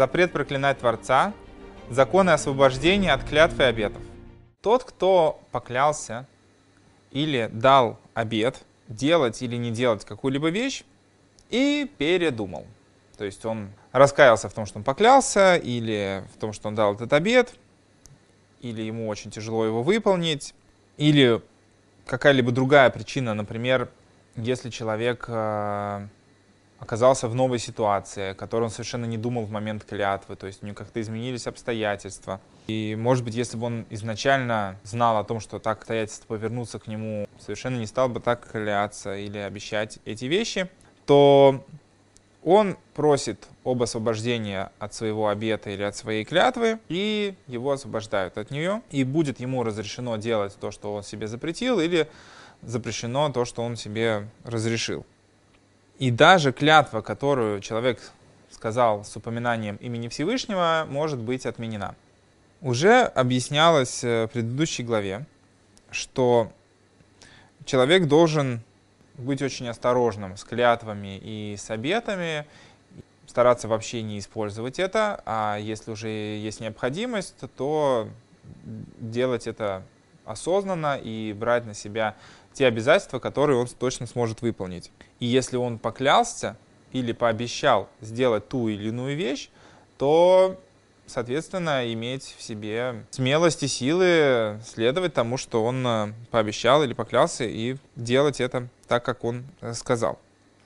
запрет проклинать Творца, законы освобождения от клятв и обетов. Тот, кто поклялся или дал обет делать или не делать какую-либо вещь и передумал. То есть он раскаялся в том, что он поклялся, или в том, что он дал этот обет, или ему очень тяжело его выполнить, или какая-либо другая причина, например, если человек э, оказался в новой ситуации, о которой он совершенно не думал в момент клятвы, то есть у него как-то изменились обстоятельства. И, может быть, если бы он изначально знал о том, что так обстоятельства повернутся к нему, совершенно не стал бы так кляться или обещать эти вещи, то он просит об освобождении от своего обета или от своей клятвы, и его освобождают от нее, и будет ему разрешено делать то, что он себе запретил, или запрещено то, что он себе разрешил. И даже клятва, которую человек сказал с упоминанием имени Всевышнего, может быть отменена. Уже объяснялось э, в предыдущей главе, что человек должен быть очень осторожным с клятвами и с обетами, стараться вообще не использовать это, а если уже есть необходимость, то делать это осознанно и брать на себя те обязательства, которые он точно сможет выполнить. И если он поклялся или пообещал сделать ту или иную вещь, то, соответственно, иметь в себе смелость и силы следовать тому, что он э, пообещал или поклялся, и делать это так, как он э, сказал.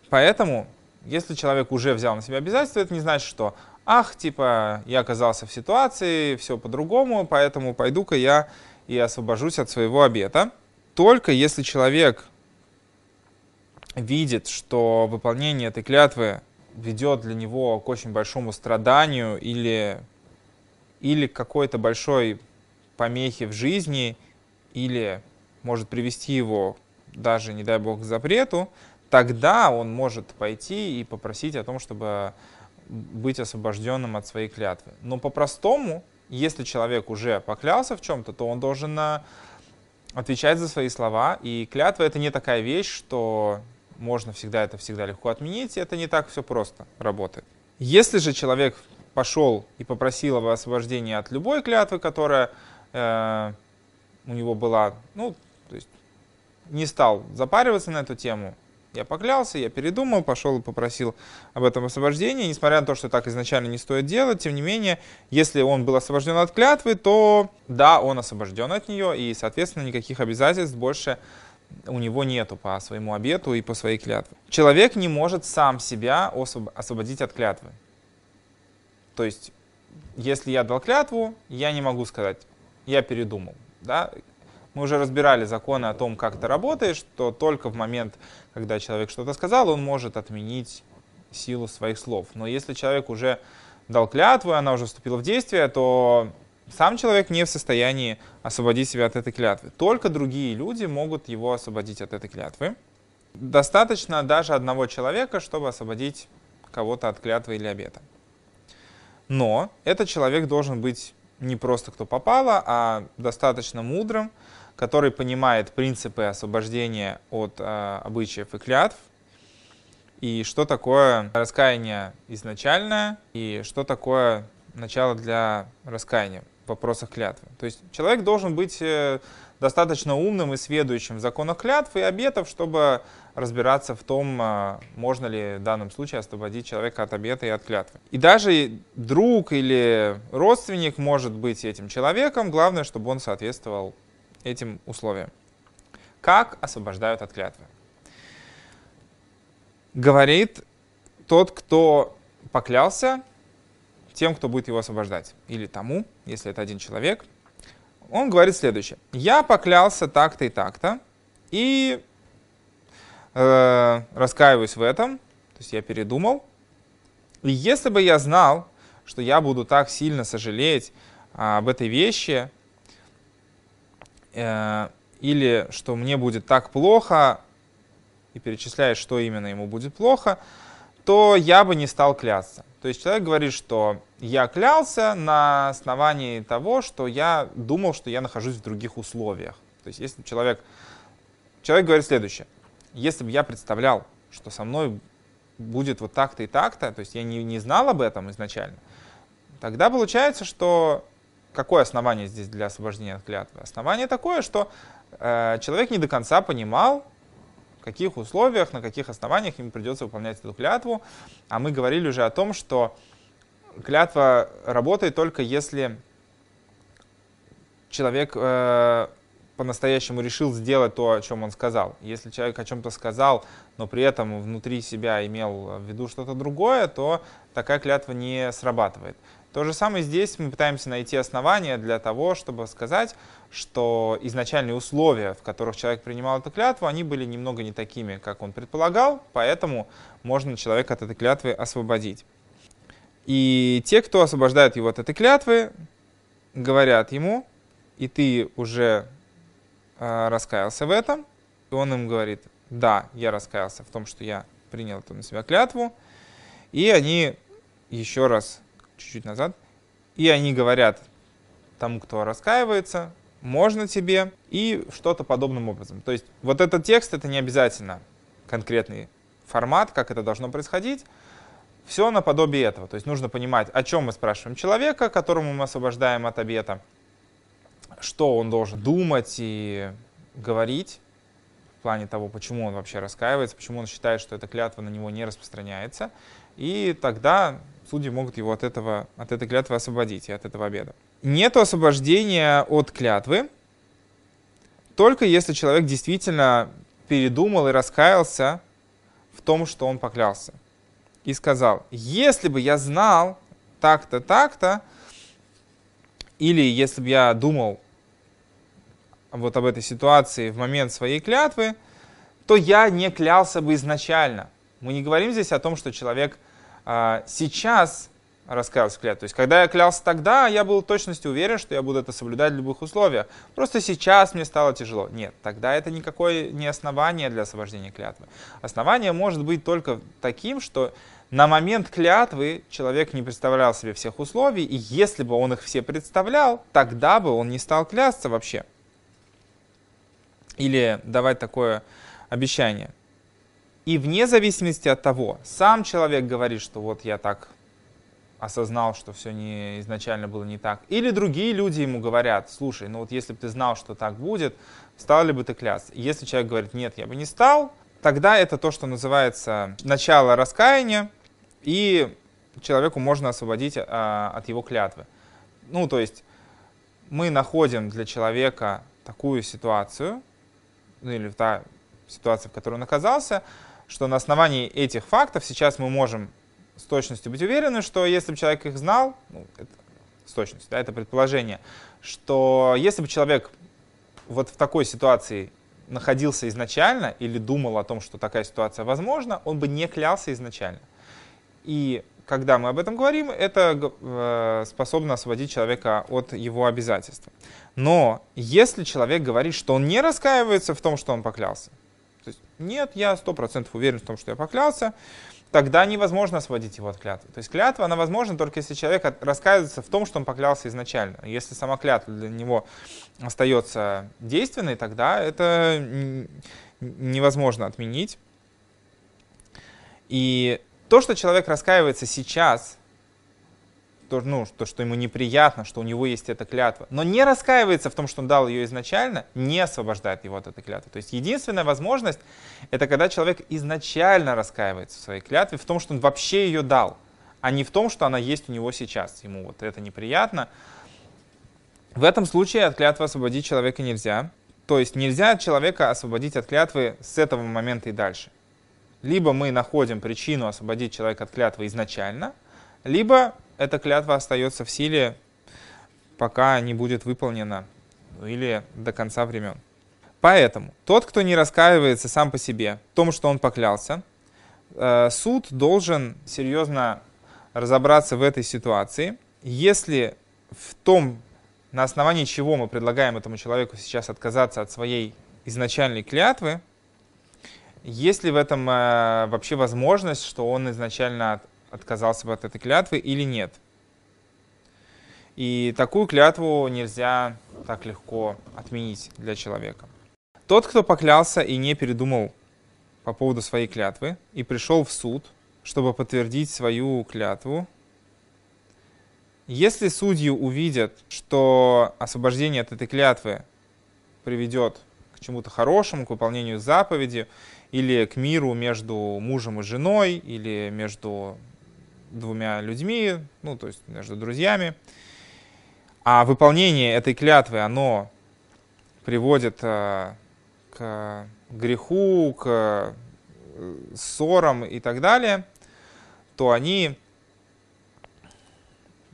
Поэтому, если человек уже взял на себя обязательства, это не значит, что ах, типа, я оказался в ситуации, все по-другому, поэтому пойду-ка я и освобожусь от своего обета только если человек видит, что выполнение этой клятвы ведет для него к очень большому страданию или, или какой-то большой помехе в жизни, или может привести его даже, не дай бог, к запрету, тогда он может пойти и попросить о том, чтобы быть освобожденным от своей клятвы. Но по-простому, если человек уже поклялся в чем-то, то он должен отвечать за свои слова. И клятва это не такая вещь, что можно всегда это всегда легко отменить. Это не так все просто работает. Если же человек пошел и попросил об освобождении от любой клятвы, которая э, у него была, ну, то есть не стал запариваться на эту тему, я поклялся, я передумал, пошел и попросил об этом освобождении. Несмотря на то, что так изначально не стоит делать, тем не менее, если он был освобожден от клятвы, то да, он освобожден от нее, и, соответственно, никаких обязательств больше у него нету по своему обету и по своей клятве. Человек не может сам себя освободить от клятвы. То есть, если я дал клятву, я не могу сказать, я передумал. Да? Мы уже разбирали законы о том, как это работает, что только в момент, когда человек что-то сказал, он может отменить силу своих слов. Но если человек уже дал клятву, и она уже вступила в действие, то сам человек не в состоянии освободить себя от этой клятвы. Только другие люди могут его освободить от этой клятвы. Достаточно даже одного человека, чтобы освободить кого-то от клятвы или обета. Но этот человек должен быть не просто кто попало, а достаточно мудрым, который понимает принципы освобождения от э, обычаев и клятв, и что такое раскаяние изначальное, и что такое начало для раскаяния вопросах клятвы. То есть человек должен быть э, достаточно умным и сведущим в законах клятв и обетов, чтобы разбираться в том, э, можно ли в данном случае освободить человека от обета и от клятвы. И даже друг или родственник может быть этим человеком, главное, чтобы он соответствовал этим условиям. Как освобождают от клятвы? Говорит тот, кто поклялся тем, кто будет его освобождать, или тому, если это один человек, он говорит следующее. Я поклялся так-то и так-то, и э, раскаиваюсь в этом, то есть я передумал. И если бы я знал, что я буду так сильно сожалеть а, об этой вещи, Э, или что мне будет так плохо, и перечисляет, что именно ему будет плохо, то я бы не стал клясться. То есть человек говорит, что я клялся на основании того, что я думал, что я нахожусь в других условиях. То есть если человек, человек говорит следующее, если бы я представлял, что со мной будет вот так-то и так-то, то есть я не, не знал об этом изначально, тогда получается, что какое основание здесь для освобождения от клятвы? Основание такое, что э, человек не до конца понимал, каких условиях, на каких основаниях ему придется выполнять эту клятву. А мы говорили уже о том, что клятва работает только если человек э, по-настоящему решил сделать то, о чем он сказал. Если человек о чем-то сказал, но при этом внутри себя имел в виду что-то другое, то такая клятва не срабатывает. То же самое здесь мы пытаемся найти основания для того, чтобы сказать, что изначальные условия, в которых человек принимал эту клятву, они были немного не такими, как он предполагал, поэтому можно человека от этой клятвы освободить. И те, кто освобождает его от этой клятвы, говорят ему, и ты уже э, раскаялся в этом, и он им говорит, да, я раскаялся в том, что я принял эту на себя клятву, и они еще раз, чуть-чуть назад, и они говорят тому, кто раскаивается, можно тебе, и что-то подобным образом. То есть вот этот текст, это не обязательно конкретный формат, как это должно происходить, все наподобие этого. То есть нужно понимать, о чем мы спрашиваем человека, которому мы освобождаем от обета, что он должен думать и говорить плане того, почему он вообще раскаивается, почему он считает, что эта клятва на него не распространяется. И тогда судьи могут его от, этого, от этой клятвы освободить и от этого обеда. Нет освобождения от клятвы, только если человек действительно передумал и раскаялся в том, что он поклялся. И сказал, если бы я знал так-то, так-то, или если бы я думал вот об этой ситуации в момент своей клятвы, то я не клялся бы изначально. Мы не говорим здесь о том, что человек а, сейчас раскаялся в клятве. То есть, когда я клялся тогда, я был в точности уверен, что я буду это соблюдать в любых условиях. Просто сейчас мне стало тяжело. Нет, тогда это никакое не основание для освобождения клятвы. Основание может быть только таким, что на момент клятвы человек не представлял себе всех условий, и если бы он их все представлял, тогда бы он не стал клясться вообще или давать такое обещание. И вне зависимости от того, сам человек говорит, что вот я так осознал, что все не, изначально было не так. Или другие люди ему говорят, слушай, ну вот если бы ты знал, что так будет, стал ли бы ты клясться? Если человек говорит, нет, я бы не стал, тогда это то, что называется начало раскаяния, и человеку можно освободить а, от его клятвы. Ну, то есть мы находим для человека такую ситуацию, ну или та ситуация, в которой он оказался, что на основании этих фактов сейчас мы можем с точностью быть уверены, что если бы человек их знал, ну, это, с точностью, да, это предположение, что если бы человек вот в такой ситуации находился изначально или думал о том, что такая ситуация возможна, он бы не клялся изначально. И когда мы об этом говорим, это э, способно освободить человека от его обязательства. Но если человек говорит, что он не раскаивается в том, что он поклялся, то есть нет, я сто процентов уверен в том, что я поклялся, тогда невозможно освободить его от клятвы. То есть клятва, она возможна только если человек раскаивается в том, что он поклялся изначально. Если сама клятва для него остается действенной, тогда это невозможно отменить. И то, что человек раскаивается сейчас, то, ну, то, что ему неприятно, что у него есть эта клятва, но не раскаивается в том, что он дал ее изначально, не освобождает его от этой клятвы. То есть единственная возможность, это когда человек изначально раскаивается в своей клятве, в том, что он вообще ее дал, а не в том, что она есть у него сейчас. Ему вот это неприятно. В этом случае от клятвы освободить человека нельзя. То есть нельзя человека освободить от клятвы с этого момента и дальше. Либо мы находим причину освободить человека от клятвы изначально, либо эта клятва остается в силе, пока не будет выполнена или до конца времен. Поэтому тот, кто не раскаивается сам по себе в том, что он поклялся, э, суд должен серьезно разобраться в этой ситуации. Если в том, на основании чего мы предлагаем этому человеку сейчас отказаться от своей изначальной клятвы, есть ли в этом э, вообще возможность, что он изначально от, отказался бы от этой клятвы или нет? И такую клятву нельзя так легко отменить для человека. Тот, кто поклялся и не передумал по поводу своей клятвы и пришел в суд, чтобы подтвердить свою клятву, Если судьи увидят, что освобождение от этой клятвы приведет к чему-то хорошему, к выполнению заповеди, или к миру между мужем и женой, или между двумя людьми, ну, то есть между друзьями, а выполнение этой клятвы, оно приводит э, к греху, к э, ссорам и так далее, то они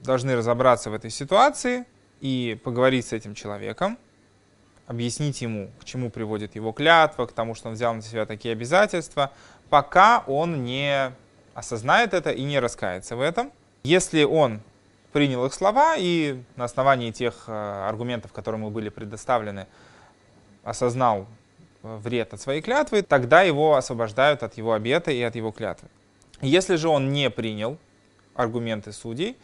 должны разобраться в этой ситуации и поговорить с этим человеком, объяснить ему, к чему приводит его клятва, к тому, что он взял на себя такие обязательства, пока он не осознает это и не раскается в этом. Если он принял их слова и на основании тех э, аргументов, которые ему были предоставлены, осознал э, вред от своей клятвы, тогда его освобождают от его обета и от его клятвы. Если же он не принял аргументы судей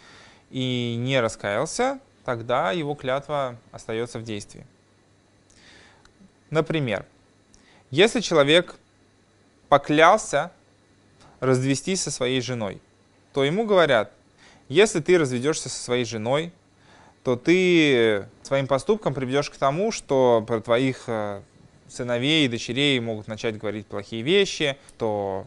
и не раскаялся, тогда его клятва остается в действии. Например, если человек поклялся развестись со своей женой, то ему говорят, если ты разведешься со своей женой, то ты своим поступком приведешь к тому, что про твоих э, сыновей и дочерей могут начать говорить плохие вещи, то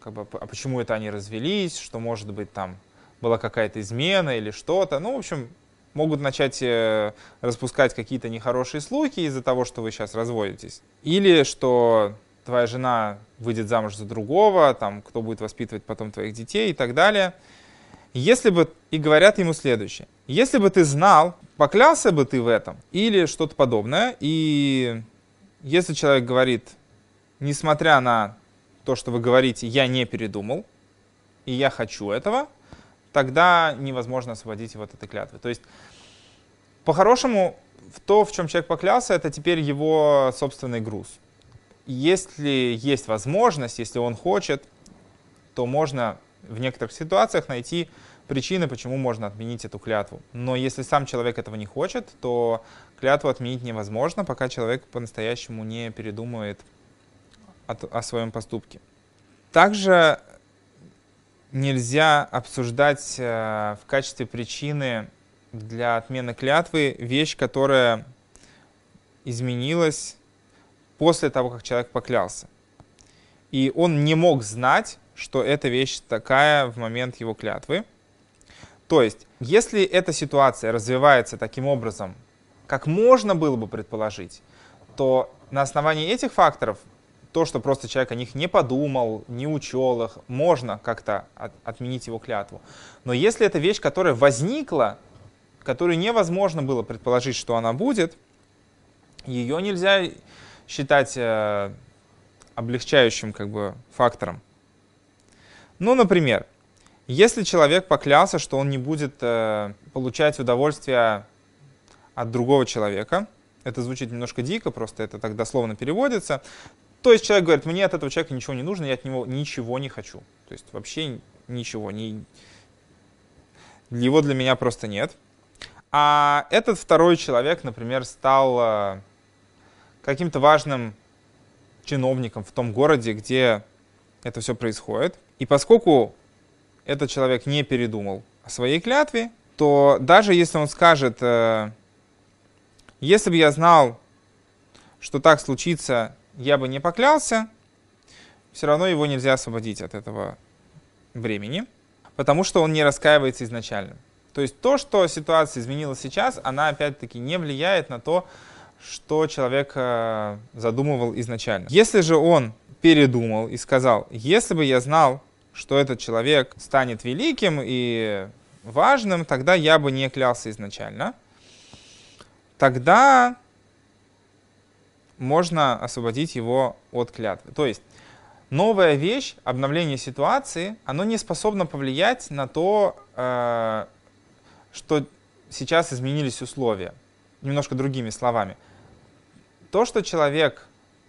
как бы, а почему это они развелись, что может быть там была какая-то измена или что-то. Ну, в общем, могут начать э, распускать какие-то нехорошие слухи из-за того, что вы сейчас разводитесь. Или что твоя жена выйдет замуж за другого, там, кто будет воспитывать потом твоих детей и так далее. Если бы, и говорят ему следующее, если бы ты знал, поклялся бы ты в этом или что-то подобное, и если человек говорит, несмотря на то, что вы говорите, я не передумал, и я хочу этого, тогда невозможно освободить его от этой клятвы. То есть, по-хорошему, то, в чем человек поклялся, это теперь его собственный груз. Если есть возможность, если он хочет, то можно в некоторых ситуациях найти причины, почему можно отменить эту клятву. Но если сам человек этого не хочет, то клятву отменить невозможно, пока человек по-настоящему не передумает о своем поступке. Также нельзя обсуждать э, в качестве причины для отмены клятвы вещь, которая изменилась после того, как человек поклялся. И он не мог знать, что эта вещь такая в момент его клятвы. То есть, если эта ситуация развивается таким образом, как можно было бы предположить, то на основании этих факторов то, что просто человек о них не подумал, не учел их, можно как-то от, отменить его клятву. Но если это вещь, которая возникла, которую невозможно было предположить, что она будет, ее нельзя считать э, облегчающим как бы, фактором. Ну, например, если человек поклялся, что он не будет э, получать удовольствие от другого человека, это звучит немножко дико, просто это так дословно переводится, то есть человек говорит, мне от этого человека ничего не нужно, я от него ничего не хочу. То есть вообще ничего, не... его для меня просто нет. А этот второй человек, например, стал э, каким-то важным чиновником в том городе, где это все происходит. И поскольку этот человек не передумал о своей клятве, то даже если он скажет, э, если бы я знал, что так случится, я бы не поклялся, все равно его нельзя освободить от этого времени, потому что он не раскаивается изначально. То есть то, что ситуация изменилась сейчас, она опять-таки не влияет на то, что человек э, задумывал изначально. Если же он передумал и сказал, если бы я знал, что этот человек станет великим и важным, тогда я бы не клялся изначально, тогда можно освободить его от клятвы. То есть новая вещь, обновление ситуации, оно не способно повлиять на то, э, что сейчас изменились условия. Немножко другими словами. То, что человек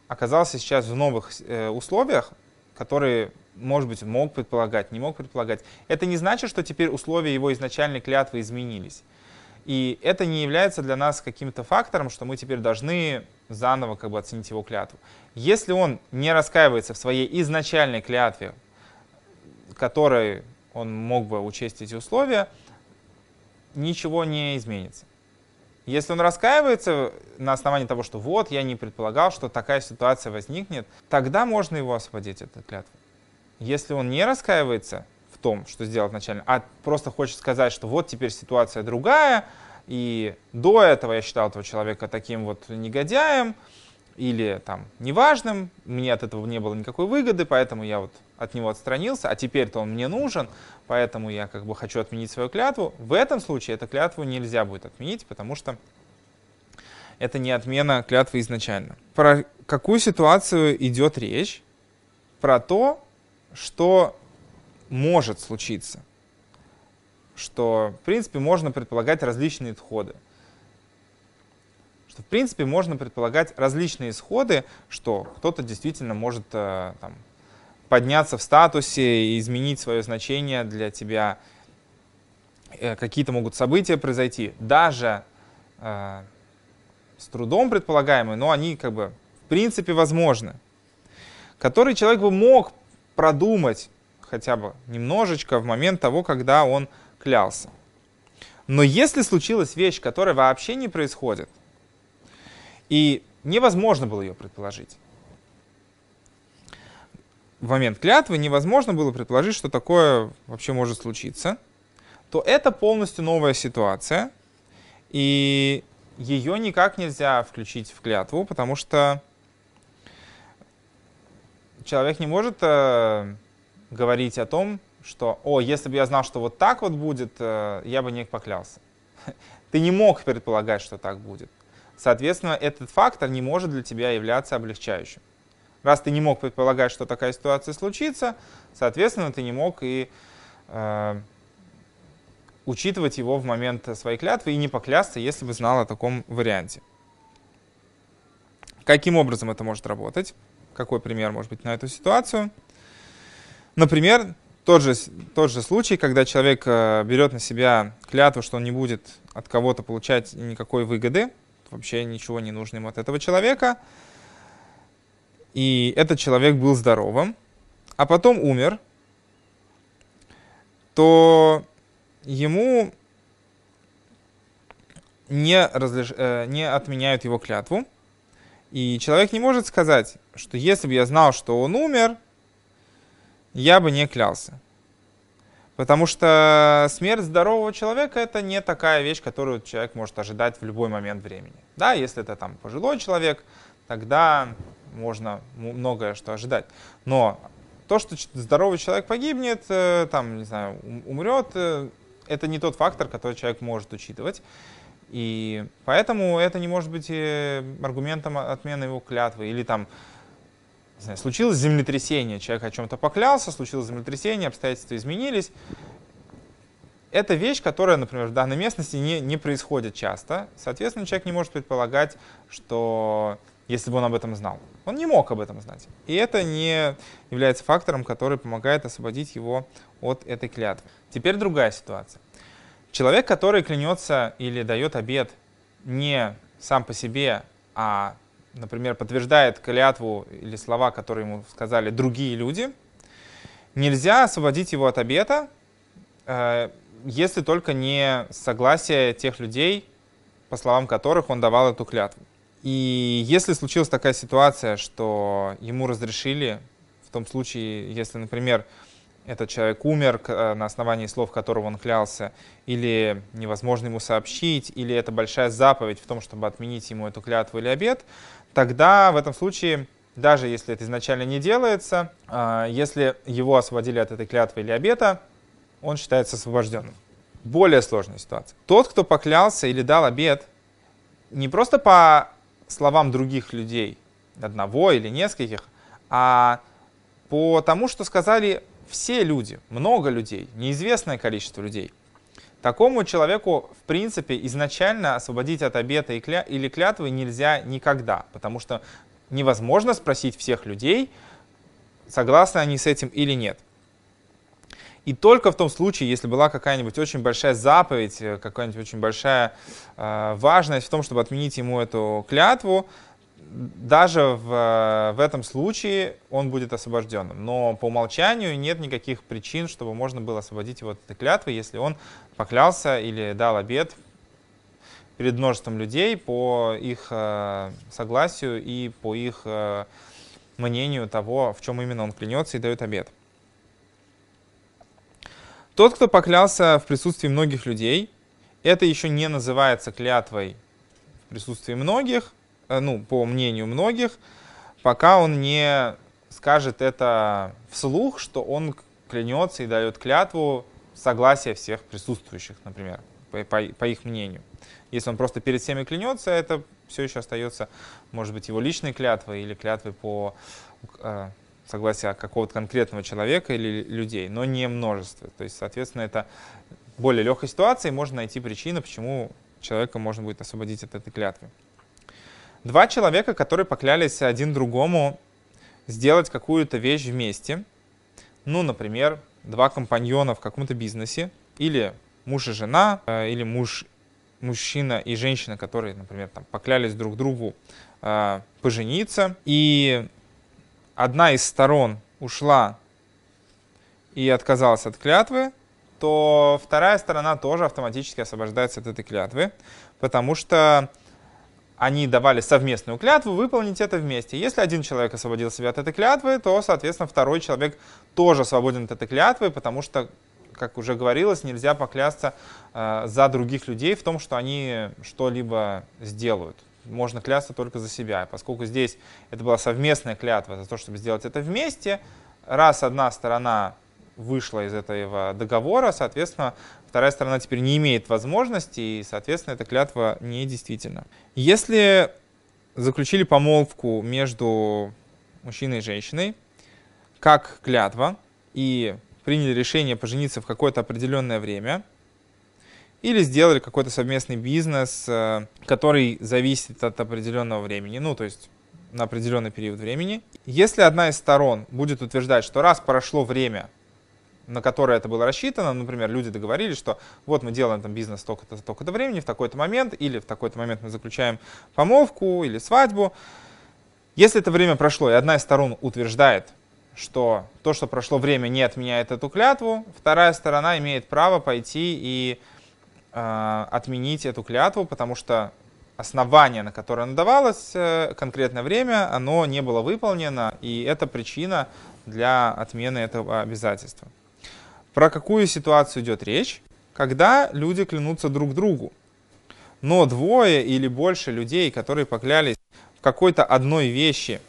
оказался сейчас в новых э, условиях, которые, может быть, мог предполагать, не мог предполагать, это не значит, что теперь условия его изначальной клятвы изменились. И это не является для нас каким-то фактором, что мы теперь должны заново как бы оценить его клятву. Если он не раскаивается в своей изначальной клятве, которой он мог бы учесть эти условия, ничего не изменится. Если он раскаивается на основании того, что вот, я не предполагал, что такая ситуация возникнет, тогда можно его освободить от этой клятвы. Если он не раскаивается том, что сделал изначально, а просто хочет сказать, что вот теперь ситуация другая, и до этого я считал этого человека таким вот негодяем, или там неважным, мне от этого не было никакой выгоды, поэтому я вот от него отстранился, а теперь-то он мне нужен, поэтому я как бы хочу отменить свою клятву. В этом случае эту клятву нельзя будет отменить, потому что это не отмена клятвы изначально. Про какую ситуацию идет речь? Про то, что может случиться. Что, в принципе, можно предполагать различные исходы что в принципе можно предполагать различные исходы, что кто-то действительно может э, там, подняться в статусе и изменить свое значение для тебя. Э, какие-то могут события произойти, даже э, с трудом предполагаемые, но они как бы в принципе возможны. Который человек бы мог продумать хотя бы немножечко в момент того, когда он клялся. Но если случилась вещь, которая вообще не происходит, и невозможно было ее предположить. В момент клятвы невозможно было предположить, что такое вообще может случиться, то это полностью новая ситуация, и ее никак нельзя включить в клятву, потому что человек не может э, говорить о том, что, о, если бы я знал, что вот так вот будет, э, я бы не поклялся. Ты не мог предполагать, что так будет. Соответственно, этот фактор не может для тебя являться облегчающим. Раз ты не мог предполагать, что такая ситуация случится, соответственно, ты не мог и э, учитывать его в момент своей клятвы и не поклясться, если бы знал о таком варианте. Каким образом это может работать? Какой пример может быть на эту ситуацию? Например, тот же, тот же случай, когда человек э, берет на себя клятву, что он не будет от кого-то получать никакой выгоды, вообще ничего не нужно ему от этого человека. И этот человек был здоровым, а потом умер, то ему не, разлиш... Э, не отменяют его клятву. И человек не может сказать, что если бы я знал, что он умер, я бы не клялся. Потому что смерть здорового человека это не такая вещь, которую человек может ожидать в любой момент времени. Да, если это там пожилой человек, тогда можно многое что ожидать. Но то, что здоровый человек погибнет, э, там, не знаю, умрет, э, это не тот фактор, который человек может учитывать. И поэтому это не может быть э, аргументом отмены его клятвы. Или там знаю, случилось землетрясение, человек о чем-то поклялся, случилось землетрясение, обстоятельства изменились. Это вещь, которая, например, в данной местности не, не происходит часто. Соответственно, человек не может предполагать, что если бы он об этом знал. Он не мог об этом знать. И это не является фактором, который помогает освободить его от этой клятвы. Теперь другая ситуация. Человек, который клянется или дает обед не сам по себе, а например, подтверждает клятву или слова, которые ему сказали другие люди, нельзя освободить его от обета, э, если только не согласие тех людей, по словам которых он давал эту клятву. И если случилась такая ситуация, что ему разрешили, в том случае, если, например, этот человек умер э, на основании слов, которого он клялся, или невозможно ему сообщить, или это большая заповедь в том, чтобы отменить ему эту клятву или обет, тогда в этом случае, даже если это изначально не делается, а, если его освободили от этой клятвы или обета, он считается освобожденным. Более сложная ситуация. Тот, кто поклялся или дал обет, не просто по словам других людей, одного или нескольких, а по тому, что сказали все люди, много людей, неизвестное количество людей. Такому человеку, в принципе, изначально освободить от обета или клятвы нельзя никогда, потому что невозможно спросить всех людей, согласны они с этим или нет. И только в том случае, если была какая-нибудь очень большая заповедь, э, какая-нибудь очень большая э, важность в том, чтобы отменить ему эту клятву, даже в, в этом случае он будет освобожденным. Но по умолчанию нет никаких причин, чтобы можно было освободить его от этой клятвы, если он поклялся или дал обед перед множеством людей по их э, согласию и по их э, мнению того, в чем именно он клянется и дает обед. Тот, кто поклялся в присутствии многих людей, это еще не называется клятвой в присутствии многих, э, ну, по мнению многих, пока он не скажет это вслух, что он клянется и дает клятву согласия всех присутствующих, например, по, по, по их мнению. Если он просто перед всеми клянется, это все еще остается, может быть, его личной клятвой или клятвой по э, согласию какого-то конкретного человека или людей, но не множество. То есть, соответственно, это более легкой ситуации можно найти причину, почему человека можно будет освободить от этой клятвы. Два человека, которые поклялись один другому сделать какую-то вещь вместе, ну, например, два компаньона в каком-то бизнесе, или муж и жена, э, или муж, мужчина и женщина, которые, например, там, поклялись друг другу э, пожениться, и одна из сторон ушла и отказалась от клятвы, то вторая сторона тоже автоматически освобождается от этой клятвы, потому что они давали совместную клятву выполнить это вместе. Если один человек освободил себя от этой клятвы, то, соответственно, второй человек тоже свободен от этой клятвы, потому что, как уже говорилось, нельзя поклясться э, за других людей в том, что они что-либо сделают. Можно клясться только за себя. Поскольку здесь это была совместная клятва за то, чтобы сделать это вместе, раз одна сторона вышла из этого договора, соответственно, вторая сторона теперь не имеет возможности, и, соответственно, эта клятва недействительна. Если заключили помолвку между мужчиной и женщиной, как клятва, и приняли решение пожениться в какое-то определенное время, или сделали какой-то совместный бизнес, э, который зависит от определенного времени, ну, то есть на определенный период времени. Если одна из сторон будет утверждать, что раз прошло время, на которое это было рассчитано. Например, люди договорились, что вот мы делаем там бизнес столько-то, столько-то времени, в такой-то момент, или в такой-то момент мы заключаем помолвку или свадьбу. Если это время прошло, и одна из сторон утверждает, что то, что прошло время, не отменяет эту клятву, вторая сторона имеет право пойти и э, отменить эту клятву, потому что основание, на которое она давалась, э, конкретное время, оно не было выполнено, и это причина для отмены этого обязательства. Про какую ситуацию идет речь? Когда люди клянутся друг другу. Но двое или больше людей, которые поклялись в какой-то одной вещи,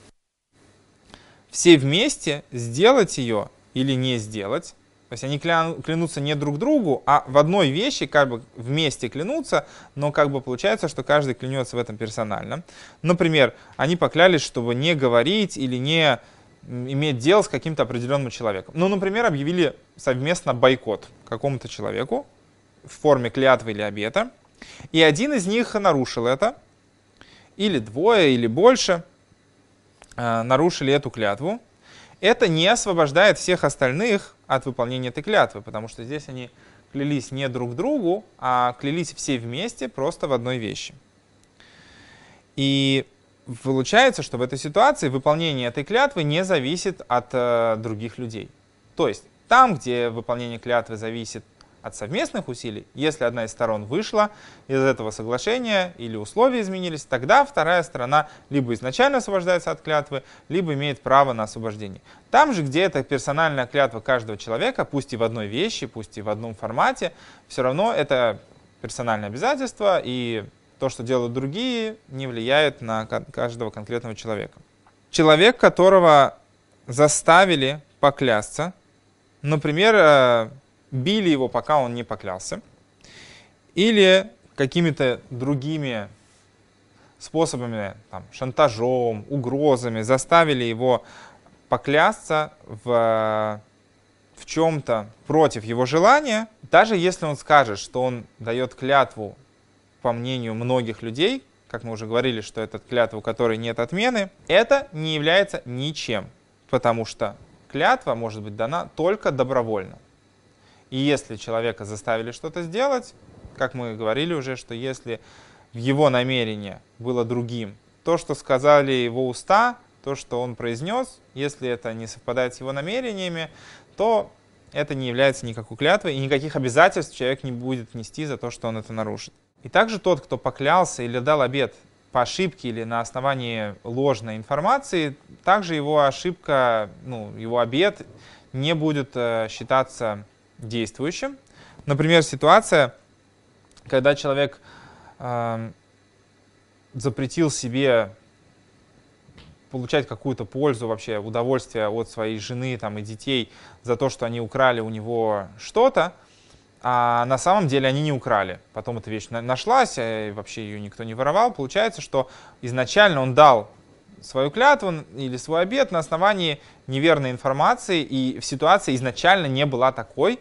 все вместе сделать ее или не сделать, то есть они клянутся не друг другу, а в одной вещи как бы вместе клянутся, но как бы получается, что каждый клянется в этом персонально. Например, они поклялись, чтобы не говорить или не иметь дело с каким-то определенным человеком. Ну, например, объявили совместно бойкот какому-то человеку в форме клятвы или обета, и один из них нарушил это, или двое, или больше э, нарушили эту клятву, это не освобождает всех остальных от выполнения этой клятвы, потому что здесь они клялись не друг другу, а клялись все вместе просто в одной вещи. И получается, что в этой ситуации выполнение этой клятвы не зависит от э, других людей. То есть там, где выполнение клятвы зависит от совместных усилий, если одна из сторон вышла из этого соглашения или условия изменились, тогда вторая сторона либо изначально освобождается от клятвы, либо имеет право на освобождение. Там же, где это персональная клятва каждого человека, пусть и в одной вещи, пусть и в одном формате, все равно это персональное обязательство, и то, что делают другие, не влияет на каждого конкретного человека. Человек, которого заставили поклясться, например, э, били его, пока он не поклялся, или какими-то другими способами, там, шантажом, угрозами заставили его поклясться в, в чем-то против его желания, даже если он скажет, что он дает клятву по мнению многих людей, как мы уже говорили, что это клятва, у которой нет отмены, это не является ничем, потому что клятва может быть дана только добровольно. И если человека заставили что-то сделать, как мы говорили уже, что если его намерение было другим, то, что сказали его уста, то, что он произнес, если это не совпадает с его намерениями, то это не является никакой клятвой, и никаких обязательств человек не будет нести за то, что он это нарушит. И также тот, кто поклялся или дал обет по ошибке или на основании ложной информации, также его ошибка, ну, его обет не будет э, считаться действующим. Например, ситуация, когда человек э, запретил себе получать какую-то пользу, вообще удовольствие от своей жены там, и детей за то, что они украли у него что-то, а на самом деле они не украли. Потом эта вещь нашлась, а, и вообще ее никто не воровал. Получается, что изначально он дал свою клятву или свой обед на основании неверной информации, и в ситуации изначально не была такой,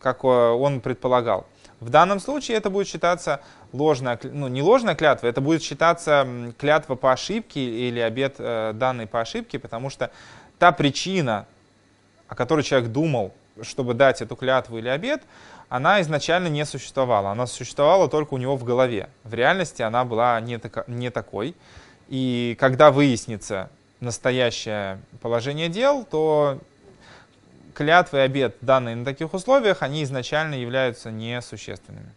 как э, он предполагал. В данном случае это будет считаться ложная, ну не ложная клятва, это будет считаться клятва по ошибке или обед э, данный по ошибке, потому что та причина, о которой человек думал, чтобы дать эту клятву или обед, она изначально не существовала. Она существовала только у него в голове. В реальности она была не, тако, не такой. И когда выяснится настоящее положение дел, то клятвы и обед, данные на таких условиях, они изначально являются несущественными.